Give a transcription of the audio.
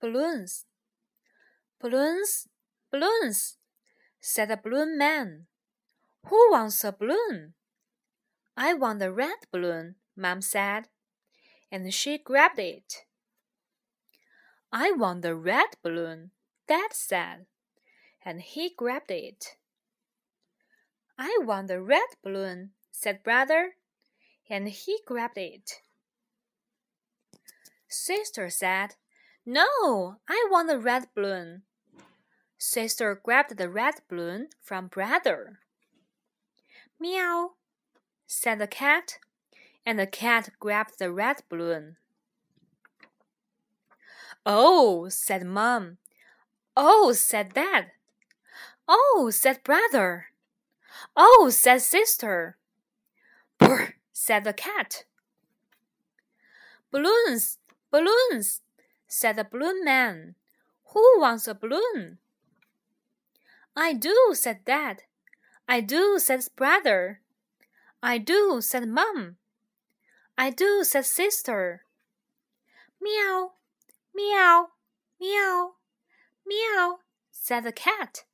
Balloons. Balloons, balloons, said the balloon man. Who wants a balloon? I want the red balloon, Mom said, and she grabbed it. I want the red balloon, Dad said, and he grabbed it. I want the red balloon, said Brother, and he grabbed it. Sister said, No, I want the red balloon. Sister grabbed the red balloon from Brother. Meow, said the cat, and the cat grabbed the red balloon. Oh, said Mom. Oh, said Dad. Oh, said Brother. Oh, said Sister. Brr, said the cat. Balloons, balloons, said the balloon man. Who wants a balloon? I do, said Dad. I do, said brother. I do, said Mum. I do, said sister. Meow, meow, meow, meow, said the cat.